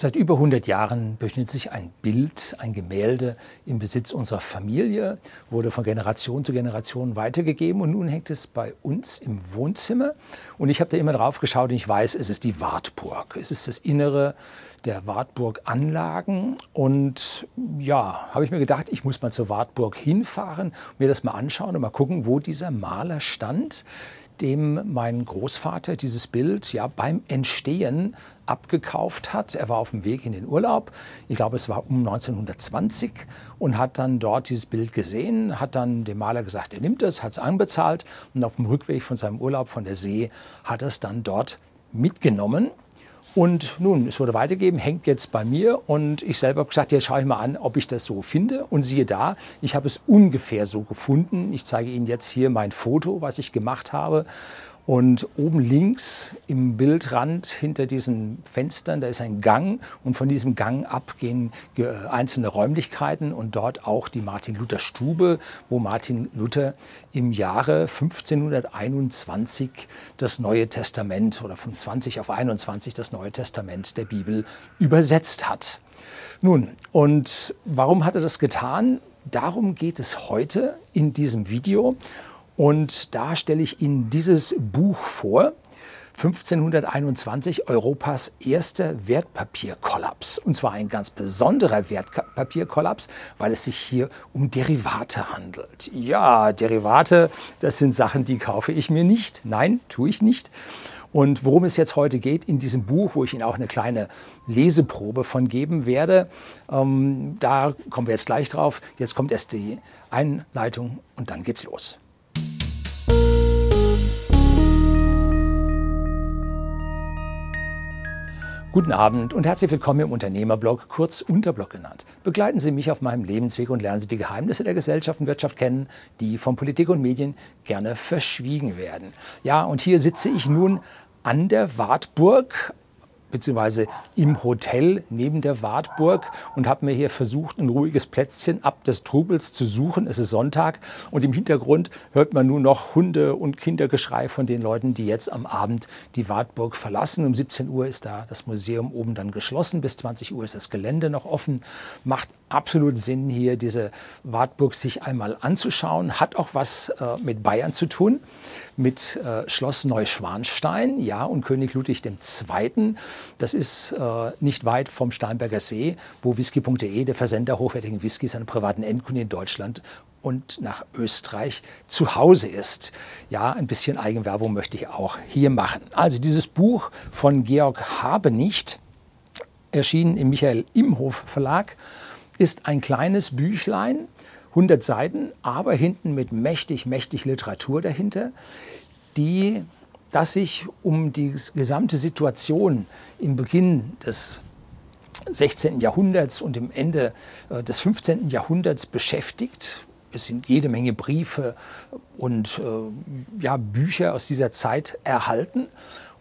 Seit über 100 Jahren befindet sich ein Bild, ein Gemälde im Besitz unserer Familie, wurde von Generation zu Generation weitergegeben und nun hängt es bei uns im Wohnzimmer. Und ich habe da immer drauf geschaut und ich weiß, es ist die Wartburg. Es ist das Innere der Wartburg-Anlagen. Und ja, habe ich mir gedacht, ich muss mal zur Wartburg hinfahren, mir das mal anschauen und mal gucken, wo dieser Maler stand, dem mein Großvater dieses Bild ja beim Entstehen abgekauft hat. Er war auf dem Weg in den Urlaub, ich glaube es war um 1920 und hat dann dort dieses Bild gesehen, hat dann dem Maler gesagt, er nimmt es, hat es anbezahlt und auf dem Rückweg von seinem Urlaub von der See hat es dann dort mitgenommen. Und nun, es wurde weitergegeben, hängt jetzt bei mir und ich selber habe gesagt, jetzt schaue ich mal an, ob ich das so finde. Und siehe da, ich habe es ungefähr so gefunden. Ich zeige Ihnen jetzt hier mein Foto, was ich gemacht habe. Und oben links im Bildrand hinter diesen Fenstern, da ist ein Gang und von diesem Gang ab gehen einzelne Räumlichkeiten und dort auch die Martin-Luther-Stube, wo Martin Luther im Jahre 1521 das Neue Testament oder von 20 auf 21 das Neue Testament der Bibel übersetzt hat. Nun, und warum hat er das getan? Darum geht es heute in diesem Video. Und da stelle ich Ihnen dieses Buch vor. 1521 Europas erster Wertpapierkollaps. Und zwar ein ganz besonderer Wertpapierkollaps, weil es sich hier um Derivate handelt. Ja, Derivate, das sind Sachen, die kaufe ich mir nicht. Nein, tue ich nicht. Und worum es jetzt heute geht in diesem Buch, wo ich Ihnen auch eine kleine Leseprobe von geben werde, ähm, da kommen wir jetzt gleich drauf. Jetzt kommt erst die Einleitung und dann geht's los. Guten Abend und herzlich willkommen im Unternehmerblog, kurz Unterblog genannt. Begleiten Sie mich auf meinem Lebensweg und lernen Sie die Geheimnisse der Gesellschaft und Wirtschaft kennen, die von Politik und Medien gerne verschwiegen werden. Ja, und hier sitze ich nun an der Wartburg beziehungsweise im Hotel neben der Wartburg und habe mir hier versucht, ein ruhiges Plätzchen ab des Trubels zu suchen. Es ist Sonntag und im Hintergrund hört man nur noch Hunde und Kindergeschrei von den Leuten, die jetzt am Abend die Wartburg verlassen. Um 17 Uhr ist da das Museum oben dann geschlossen, bis 20 Uhr ist das Gelände noch offen. Macht absolut Sinn, hier diese Wartburg sich einmal anzuschauen. Hat auch was äh, mit Bayern zu tun mit äh, Schloss Neuschwanstein, ja, und König Ludwig II. Das ist äh, nicht weit vom Starnberger See, wo whisky.de, der Versender hochwertigen Whiskys an privaten Endkunden in Deutschland und nach Österreich zu Hause ist. Ja, ein bisschen Eigenwerbung möchte ich auch hier machen. Also dieses Buch von Georg Habenicht, erschienen im Michael Imhof Verlag, ist ein kleines Büchlein, 100 Seiten, aber hinten mit mächtig, mächtig Literatur dahinter, die, dass sich um die gesamte Situation im Beginn des 16. Jahrhunderts und im Ende äh, des 15. Jahrhunderts beschäftigt. Es sind jede Menge Briefe und äh, ja, Bücher aus dieser Zeit erhalten.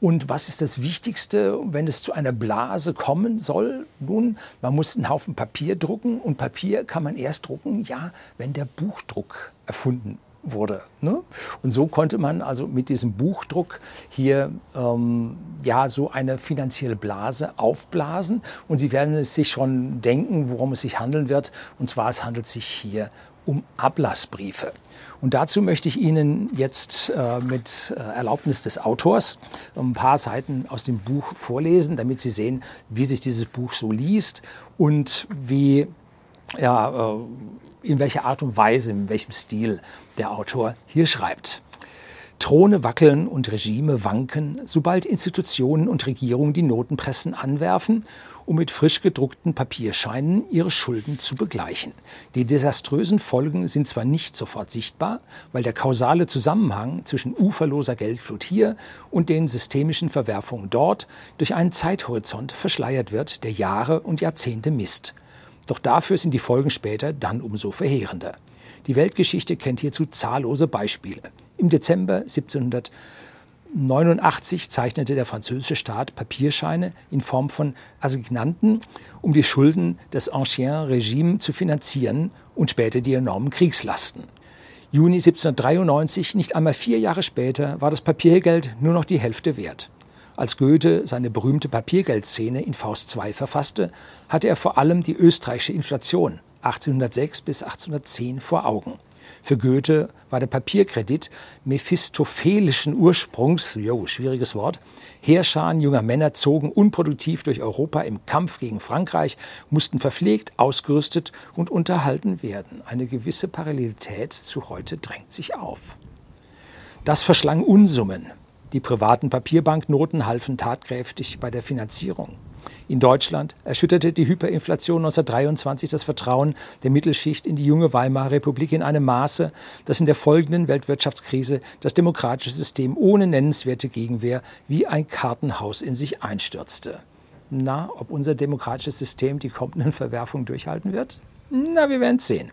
Und was ist das Wichtigste, wenn es zu einer Blase kommen soll? Nun, man muss einen Haufen Papier drucken und Papier kann man erst drucken, ja, wenn der Buchdruck erfunden wurde. Ne? Und so konnte man also mit diesem Buchdruck hier ähm, ja so eine finanzielle Blase aufblasen. Und Sie werden es sich schon denken, worum es sich handeln wird. Und zwar es handelt sich hier um Ablassbriefe. Und dazu möchte ich Ihnen jetzt äh, mit äh, Erlaubnis des Autors ein paar Seiten aus dem Buch vorlesen, damit Sie sehen, wie sich dieses Buch so liest und wie, ja, äh, in welcher Art und Weise, in welchem Stil der Autor hier schreibt. Throne wackeln und Regime wanken, sobald Institutionen und Regierungen die Notenpressen anwerfen, um mit frisch gedruckten Papierscheinen ihre Schulden zu begleichen. Die desaströsen Folgen sind zwar nicht sofort sichtbar, weil der kausale Zusammenhang zwischen uferloser Geldflut hier und den systemischen Verwerfungen dort durch einen Zeithorizont verschleiert wird, der Jahre und Jahrzehnte misst. Doch dafür sind die Folgen später dann umso verheerender. Die Weltgeschichte kennt hierzu zahllose Beispiele. Im Dezember 1789 zeichnete der französische Staat Papierscheine in Form von Assignanten, um die Schulden des Ancien Regime zu finanzieren und später die enormen Kriegslasten. Juni 1793, nicht einmal vier Jahre später, war das Papiergeld nur noch die Hälfte wert. Als Goethe seine berühmte Papiergeldszene in Faust II verfasste, hatte er vor allem die österreichische Inflation 1806 bis 1810 vor Augen. Für Goethe war der Papierkredit mephistophelischen Ursprungs, jo, schwieriges Wort. Heerscharen junger Männer zogen unproduktiv durch Europa im Kampf gegen Frankreich, mussten verpflegt, ausgerüstet und unterhalten werden. Eine gewisse Parallelität zu heute drängt sich auf. Das verschlang Unsummen. Die privaten Papierbanknoten halfen tatkräftig bei der Finanzierung. In Deutschland erschütterte die Hyperinflation 1923 das Vertrauen der Mittelschicht in die junge Weimarer Republik in einem Maße, dass in der folgenden Weltwirtschaftskrise das demokratische System ohne nennenswerte Gegenwehr wie ein Kartenhaus in sich einstürzte. Na, ob unser demokratisches System die kommenden Verwerfungen durchhalten wird? Na, wir werden es sehen.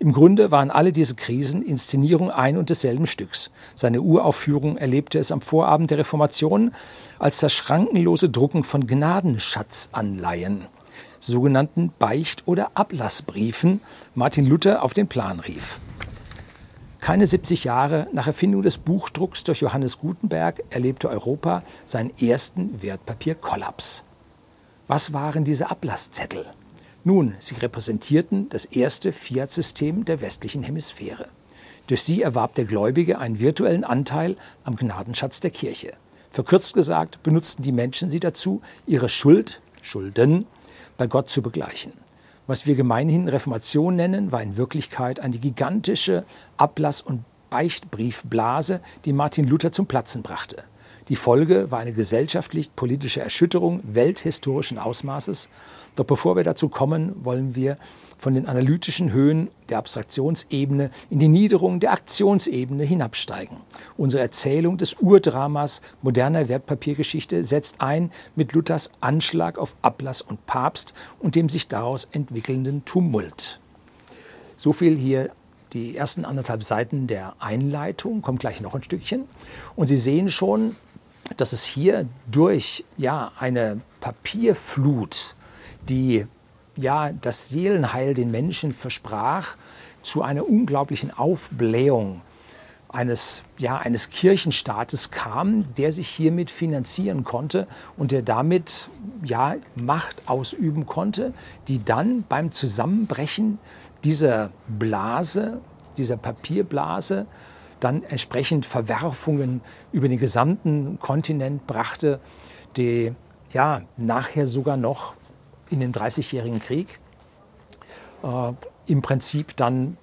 Im Grunde waren alle diese Krisen Inszenierung ein und desselben Stücks. Seine Uraufführung erlebte es am Vorabend der Reformation als das schrankenlose Drucken von Gnadenschatzanleihen, sogenannten Beicht- oder Ablassbriefen, Martin Luther auf den Plan rief. Keine 70 Jahre nach Erfindung des Buchdrucks durch Johannes Gutenberg erlebte Europa seinen ersten Wertpapierkollaps. Was waren diese Ablasszettel? Nun, sie repräsentierten das erste Fiat-System der westlichen Hemisphäre. Durch sie erwarb der Gläubige einen virtuellen Anteil am Gnadenschatz der Kirche. Verkürzt gesagt, benutzten die Menschen sie dazu, ihre Schuld, Schulden, bei Gott zu begleichen. Was wir gemeinhin Reformation nennen, war in Wirklichkeit eine gigantische Ablass- und Beichtbriefblase, die Martin Luther zum Platzen brachte. Die Folge war eine gesellschaftlich-politische Erschütterung welthistorischen Ausmaßes doch bevor wir dazu kommen, wollen wir von den analytischen Höhen der Abstraktionsebene in die Niederung der Aktionsebene hinabsteigen. Unsere Erzählung des Urdramas moderner Wertpapiergeschichte setzt ein mit Luthers Anschlag auf Ablass und Papst und dem sich daraus entwickelnden Tumult. So viel hier die ersten anderthalb Seiten der Einleitung, kommt gleich noch ein Stückchen. Und Sie sehen schon, dass es hier durch ja, eine Papierflut die ja das Seelenheil den Menschen versprach, zu einer unglaublichen Aufblähung eines, ja, eines Kirchenstaates kam, der sich hiermit finanzieren konnte und der damit ja, Macht ausüben konnte, die dann beim Zusammenbrechen dieser Blase, dieser Papierblase, dann entsprechend Verwerfungen über den gesamten Kontinent brachte, die ja nachher sogar noch in den Dreißigjährigen Krieg äh, im Prinzip dann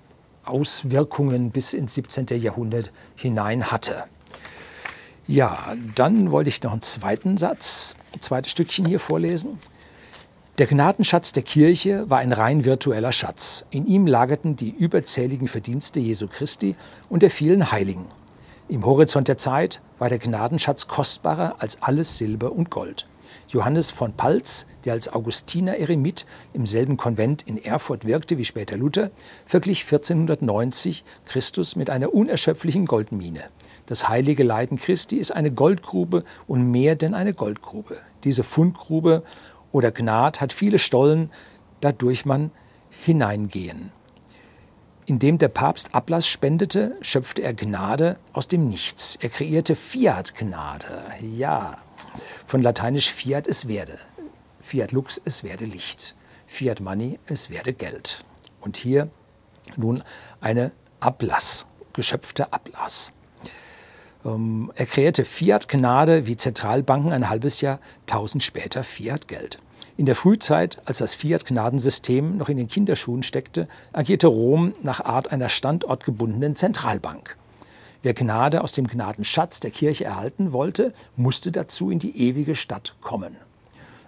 Auswirkungen bis ins 17. Jahrhundert hinein hatte. Ja, dann wollte ich noch einen zweiten Satz, ein zweites Stückchen hier vorlesen. Der Gnadenschatz der Kirche war ein rein virtueller Schatz. In ihm lagerten die überzähligen Verdienste Jesu Christi und der vielen Heiligen. Im Horizont der Zeit war der Gnadenschatz kostbarer als alles Silber und Gold. Johannes von Palz, der als Augustiner Eremit im selben Konvent in Erfurt wirkte wie später Luther, verglich 1490 Christus mit einer unerschöpflichen Goldmine. Das heilige Leiden Christi ist eine Goldgrube und mehr denn eine Goldgrube. Diese Fundgrube oder Gnad hat viele Stollen, dadurch man hineingehen. Indem der Papst Ablass spendete, schöpfte er Gnade aus dem Nichts. Er kreierte Fiat-Gnade. Ja, von lateinisch Fiat es werde. Fiat Lux es werde Licht. Fiat Money es werde Geld. Und hier nun eine Ablass, geschöpfter Ablass. Ähm, er kreierte Fiat-Gnade wie Zentralbanken ein halbes Jahr tausend später Fiat-Geld. In der Frühzeit, als das Fiat-Gnadensystem noch in den Kinderschuhen steckte, agierte Rom nach Art einer standortgebundenen Zentralbank. Wer Gnade aus dem Gnadenschatz der Kirche erhalten wollte, musste dazu in die ewige Stadt kommen.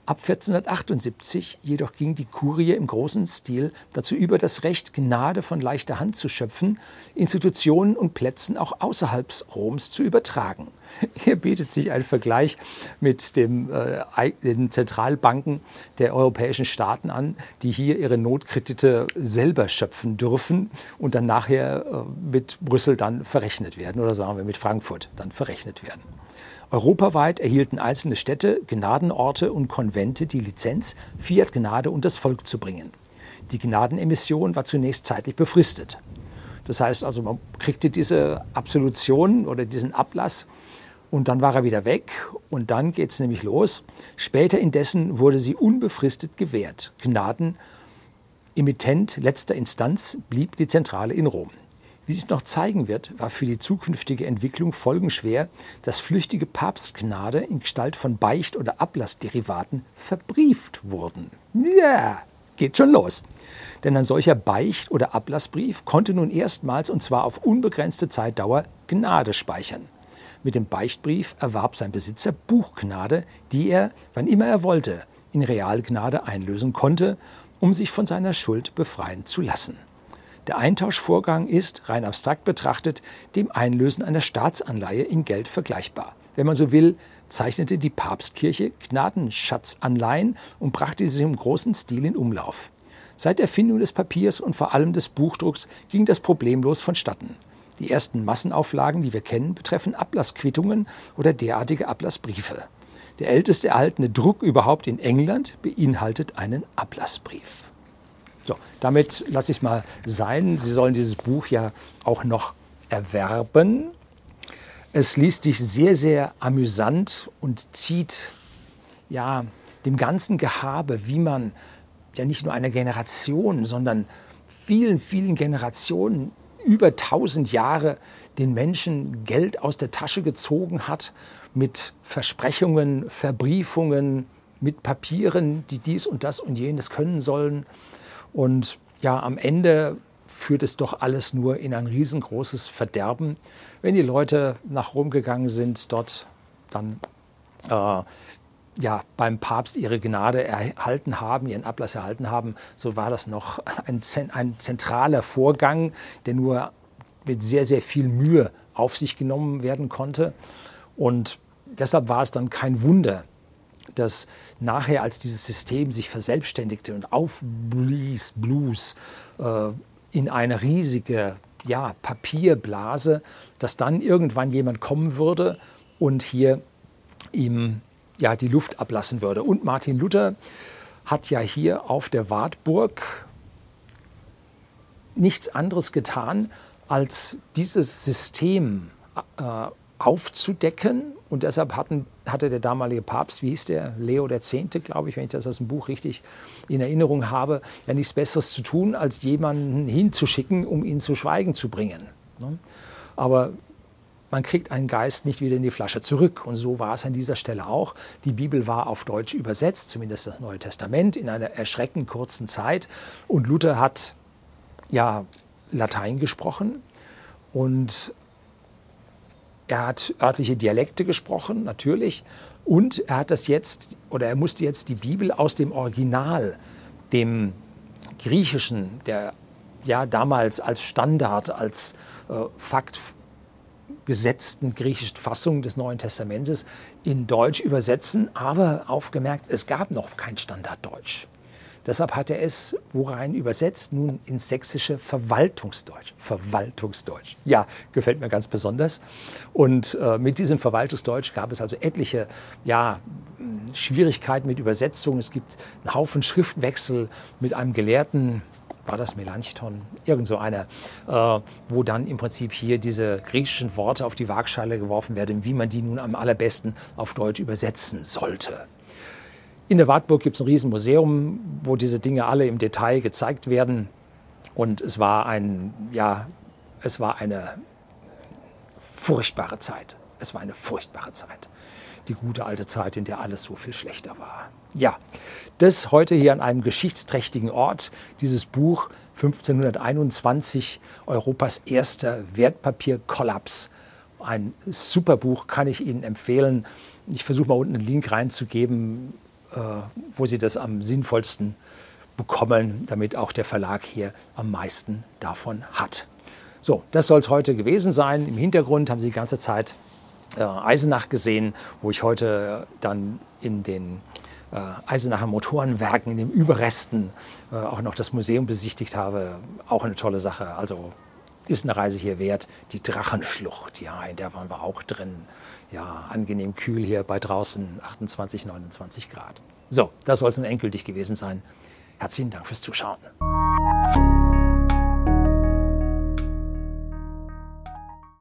Ab 1478 jedoch ging die Kurie im großen Stil dazu über, das Recht, Gnade von leichter Hand zu schöpfen, Institutionen und Plätzen auch außerhalb Roms zu übertragen. Hier bietet sich ein Vergleich mit dem, äh, den Zentralbanken der europäischen Staaten an, die hier ihre Notkredite selber schöpfen dürfen und dann nachher äh, mit Brüssel dann verrechnet werden oder sagen wir mit Frankfurt dann verrechnet werden. Europaweit erhielten einzelne Städte, Gnadenorte und Konvente die Lizenz, Fiat Gnade und das Volk zu bringen. Die Gnadenemission war zunächst zeitlich befristet. Das heißt also, man kriegte diese Absolution oder diesen Ablass Und dann war er wieder weg und dann geht es nämlich los. Später indessen wurde sie unbefristet gewährt. Gnaden, Emittent letzter Instanz, blieb die Zentrale in Rom. Wie sich noch zeigen wird, war für die zukünftige Entwicklung folgenschwer, dass flüchtige Papstgnade in Gestalt von Beicht- oder Ablassderivaten verbrieft wurden. Ja, geht schon los. Denn ein solcher Beicht- oder Ablassbrief konnte nun erstmals, und zwar auf unbegrenzte Zeitdauer, Gnade speichern. Mit dem Beichtbrief erwarb sein Besitzer Buchgnade, die er, wann immer er wollte, in Realgnade einlösen konnte, um sich von seiner Schuld befreien zu lassen. Der Eintauschvorgang ist, rein abstrakt betrachtet, dem Einlösen einer Staatsanleihe in Geld vergleichbar. Wenn man so will, zeichnete die Papstkirche Gnadenschatzanleihen und brachte sie im großen Stil in Umlauf. Seit Erfindung des Papiers und vor allem des Buchdrucks ging das problemlos vonstatten. Die ersten Massenauflagen, die wir kennen, betreffen Ablassquittungen oder derartige Ablassbriefe. Der älteste erhaltene Druck überhaupt in England beinhaltet einen Ablassbrief. So, damit lasse ich es mal sein. Sie sollen dieses Buch ja auch noch erwerben. Es liest sich sehr, sehr amüsant und zieht ja dem ganzen Gehabe, wie man ja nicht nur einer Generation, sondern vielen, vielen Generationen über tausend Jahre den Menschen Geld aus der Tasche gezogen hat mit Versprechungen, Verbriefungen, mit Papieren, die dies und das und jenes können sollen. Und ja, am Ende führt es doch alles nur in ein riesengroßes Verderben. Wenn die Leute nach Rom gegangen sind, dort dann äh, ja, beim Papst ihre Gnade erhalten haben, ihren Ablass erhalten haben, so war das noch ein, ein zentraler Vorgang, der nur mit sehr, sehr viel Mühe auf sich genommen werden konnte. Und deshalb war es dann kein Wunder, dass nachher, als dieses System sich verselbstständigte und aufblies, Blues, äh, in eine riesige ja, Papierblase, dass dann irgendwann jemand kommen würde und hier ihm ja, die Luft ablassen würde. Und Martin Luther hat ja hier auf der Wartburg nichts anderes getan, als dieses System äh, aufzudecken. Und deshalb hatten, hatte der damalige Papst, wie hieß der, Leo X., glaube ich, wenn ich das aus dem Buch richtig in Erinnerung habe, ja nichts Besseres zu tun, als jemanden hinzuschicken, um ihn zu Schweigen zu bringen. Ne? Aber man kriegt einen Geist nicht wieder in die Flasche zurück. Und so war es an dieser Stelle auch. Die Bibel war auf Deutsch übersetzt, zumindest das Neue Testament, in einer erschreckend kurzen Zeit. Und Luther hat ja Latein gesprochen und er hat örtliche Dialekte gesprochen, natürlich. Und er hat das jetzt, oder er musste jetzt die Bibel aus dem Original, dem Griechischen, der ja damals als Standard, als äh, Fakt gesetzten griechischen Fassung des Neuen Testamentes in Deutsch übersetzen, aber aufgemerkt, es gab noch kein Standarddeutsch. Deshalb hat er es worein übersetzt? Nun ins sächsische Verwaltungsdeutsch. Verwaltungsdeutsch. Ja, gefällt mir ganz besonders. Und äh, mit diesem Verwaltungsdeutsch gab es also etliche ja, Schwierigkeiten mit Übersetzung. Es gibt einen Haufen Schriftwechsel mit einem Gelehrten, war das Melanchthon, irgend so einer, äh, wo dann im Prinzip hier diese griechischen Worte auf die Waagschale geworfen werden, wie man die nun am allerbesten auf Deutsch übersetzen sollte. In der Wartburg gibt es ein Riesenmuseum, wo diese Dinge alle im Detail gezeigt werden. Und es war ein, ja, es war eine furchtbare Zeit. Es war eine furchtbare Zeit. Die gute alte Zeit, in der alles so viel schlechter war. Ja, das heute hier an einem geschichtsträchtigen Ort, dieses Buch 1521, Europas erster Wertpapierkollaps. Ein super Buch, kann ich Ihnen empfehlen. Ich versuche mal unten einen Link reinzugeben, wo Sie das am sinnvollsten bekommen, damit auch der Verlag hier am meisten davon hat. So, das soll es heute gewesen sein. Im Hintergrund haben Sie die ganze Zeit äh, Eisenach gesehen, wo ich heute dann in den äh, Eisenacher Motorenwerken, in den Überresten äh, auch noch das Museum besichtigt habe. Auch eine tolle Sache. Also ist eine Reise hier wert. Die Drachenschlucht, ja, in der waren wir auch drin. Ja, angenehm kühl hier bei draußen, 28, 29 Grad. So, das soll es nun endgültig gewesen sein. Herzlichen Dank fürs Zuschauen.